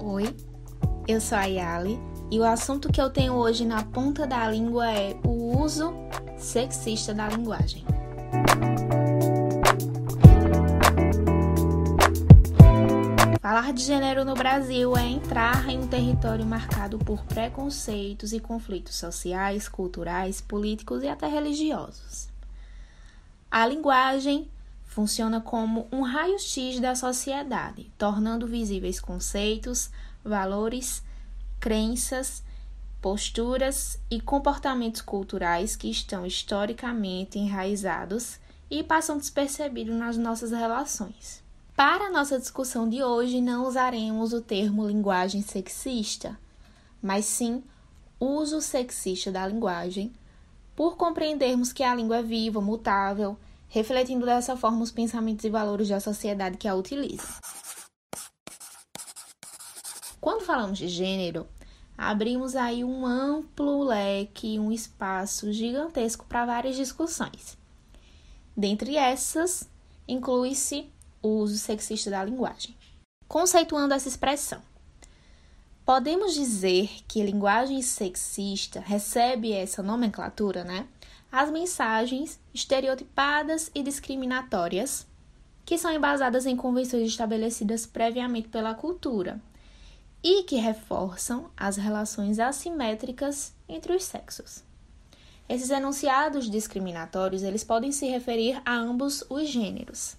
Oi, eu sou a Yali e o assunto que eu tenho hoje na ponta da língua é o uso sexista da linguagem. Falar de gênero no Brasil é entrar em um território marcado por preconceitos e conflitos sociais, culturais, políticos e até religiosos. A linguagem funciona como um raio-x da sociedade, tornando visíveis conceitos, valores, crenças, posturas e comportamentos culturais que estão historicamente enraizados e passam despercebidos nas nossas relações. Para a nossa discussão de hoje, não usaremos o termo linguagem sexista, mas sim uso sexista da linguagem, por compreendermos que a língua é viva, mutável, refletindo dessa forma os pensamentos e valores da sociedade que a utiliza. Quando falamos de gênero, abrimos aí um amplo leque, um espaço gigantesco para várias discussões. Dentre essas, inclui-se o uso sexista da linguagem. Conceituando essa expressão, podemos dizer que linguagem sexista recebe essa nomenclatura, né? As mensagens estereotipadas e discriminatórias que são embasadas em convenções estabelecidas previamente pela cultura e que reforçam as relações assimétricas entre os sexos. Esses enunciados discriminatórios, eles podem se referir a ambos os gêneros.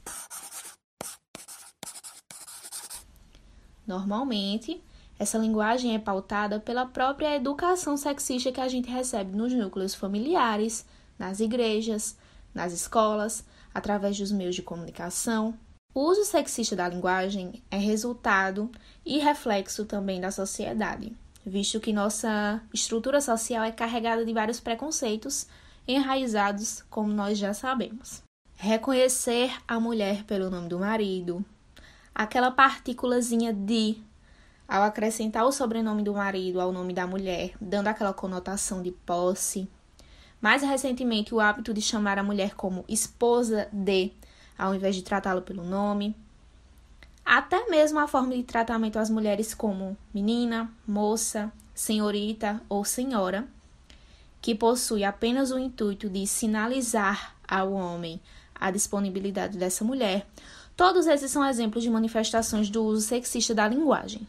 Normalmente, essa linguagem é pautada pela própria educação sexista que a gente recebe nos núcleos familiares, nas igrejas, nas escolas, através dos meios de comunicação. O uso sexista da linguagem é resultado e reflexo também da sociedade, visto que nossa estrutura social é carregada de vários preconceitos enraizados, como nós já sabemos. Reconhecer a mulher pelo nome do marido, aquela partículazinha de ao acrescentar o sobrenome do marido ao nome da mulher, dando aquela conotação de posse. Mais recentemente, o hábito de chamar a mulher como esposa de, ao invés de tratá-lo pelo nome. Até mesmo a forma de tratamento às mulheres como menina, moça, senhorita ou senhora, que possui apenas o intuito de sinalizar ao homem a disponibilidade dessa mulher, Todos esses são exemplos de manifestações do uso sexista da linguagem.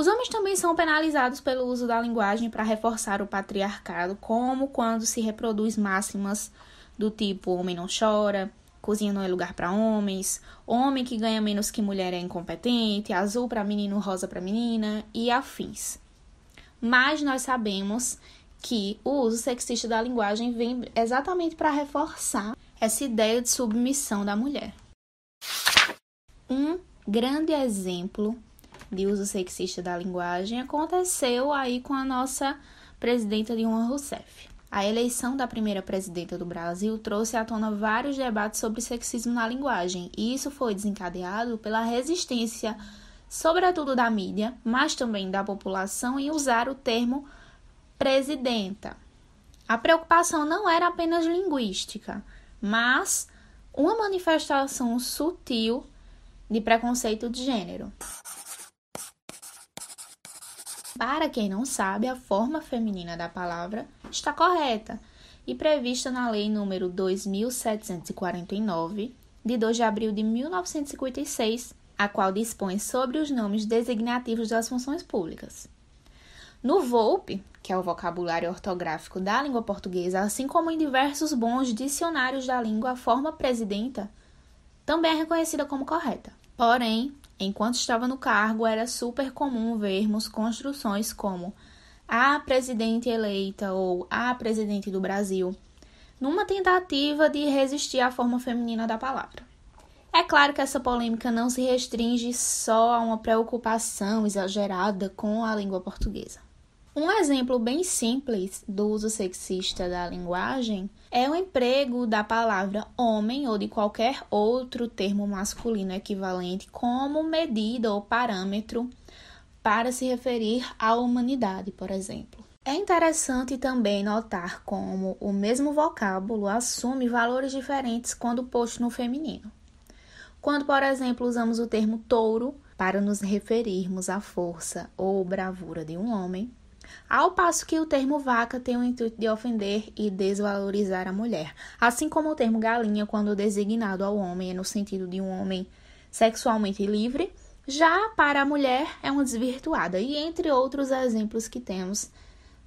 Os homens também são penalizados pelo uso da linguagem para reforçar o patriarcado, como quando se reproduz máximas do tipo homem não chora, cozinha não é lugar para homens, homem que ganha menos que mulher é incompetente, azul para menino, rosa para menina e afins. Mas nós sabemos que o uso sexista da linguagem vem exatamente para reforçar essa ideia de submissão da mulher. Um grande exemplo de uso sexista da linguagem aconteceu aí com a nossa presidenta Dilma Rousseff. A eleição da primeira presidenta do Brasil trouxe à tona vários debates sobre sexismo na linguagem, e isso foi desencadeado pela resistência, sobretudo da mídia, mas também da população, em usar o termo presidenta. A preocupação não era apenas linguística, mas uma manifestação sutil de preconceito de gênero. Para quem não sabe, a forma feminina da palavra está correta e prevista na Lei número 2749, de 2 de abril de 1956, a qual dispõe sobre os nomes designativos das funções públicas. No VOLPE, que é o vocabulário ortográfico da língua portuguesa, assim como em diversos bons dicionários da língua, a forma presidenta também é reconhecida como correta. Porém, enquanto estava no cargo, era super comum vermos construções como a presidente eleita ou a presidente do Brasil, numa tentativa de resistir à forma feminina da palavra. É claro que essa polêmica não se restringe só a uma preocupação exagerada com a língua portuguesa. Um exemplo bem simples do uso sexista da linguagem é o emprego da palavra homem ou de qualquer outro termo masculino equivalente como medida ou parâmetro para se referir à humanidade, por exemplo. É interessante também notar como o mesmo vocábulo assume valores diferentes quando posto no feminino. Quando, por exemplo, usamos o termo touro para nos referirmos à força ou bravura de um homem, ao passo que o termo vaca tem o intuito de ofender e desvalorizar a mulher, assim como o termo galinha, quando designado ao homem, é no sentido de um homem sexualmente livre, já para a mulher é uma desvirtuada, e entre outros exemplos que temos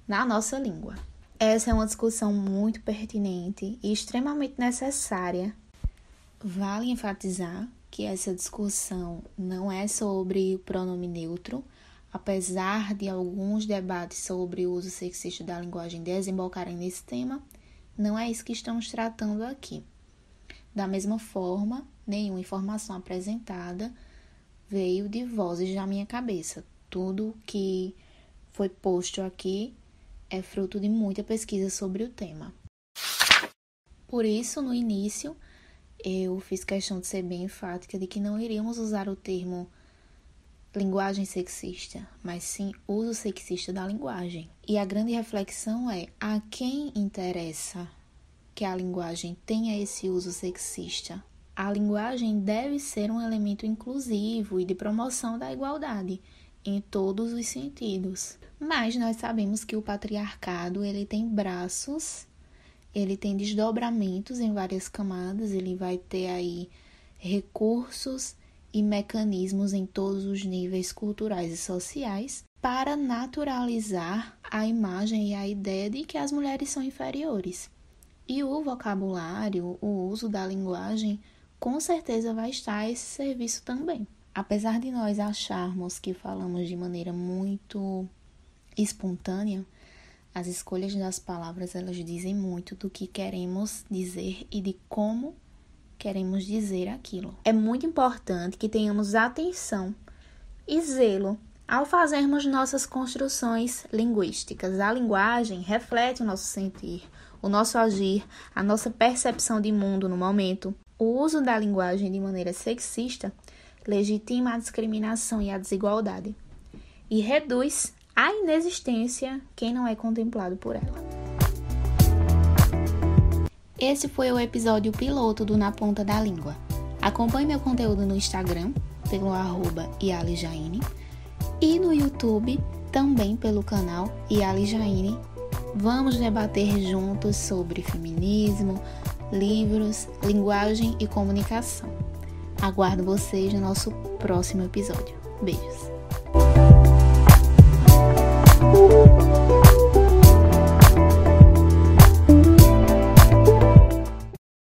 na nossa língua. Essa é uma discussão muito pertinente e extremamente necessária. Vale enfatizar que essa discussão não é sobre o pronome neutro, apesar de alguns debates sobre o uso sexista da linguagem desembocarem nesse tema, não é isso que estamos tratando aqui. Da mesma forma, nenhuma informação apresentada veio de vozes da minha cabeça. Tudo que foi posto aqui é fruto de muita pesquisa sobre o tema. Por isso, no início, eu fiz questão de ser bem enfática de que não iríamos usar o termo linguagem sexista, mas sim uso sexista da linguagem. E a grande reflexão é a quem interessa que a linguagem tenha esse uso sexista. A linguagem deve ser um elemento inclusivo e de promoção da igualdade em todos os sentidos. Mas nós sabemos que o patriarcado, ele tem braços, ele tem desdobramentos em várias camadas, ele vai ter aí recursos e mecanismos em todos os níveis culturais e sociais para naturalizar a imagem e a ideia de que as mulheres são inferiores. E o vocabulário, o uso da linguagem, com certeza vai estar a esse serviço também. Apesar de nós acharmos que falamos de maneira muito espontânea, as escolhas das palavras elas dizem muito do que queremos dizer e de como queremos dizer aquilo. É muito importante que tenhamos atenção e zelo ao fazermos nossas construções linguísticas. A linguagem reflete o nosso sentir, o nosso agir, a nossa percepção de mundo no momento. O uso da linguagem de maneira sexista legitima a discriminação e a desigualdade e reduz a inexistência quem não é contemplado por ela. Esse foi o episódio piloto do Na Ponta da Língua. Acompanhe meu conteúdo no Instagram, pelo arroba e no YouTube, também pelo canal Ialijaine. Vamos debater juntos sobre feminismo, livros, linguagem e comunicação. Aguardo vocês no nosso próximo episódio. Beijos!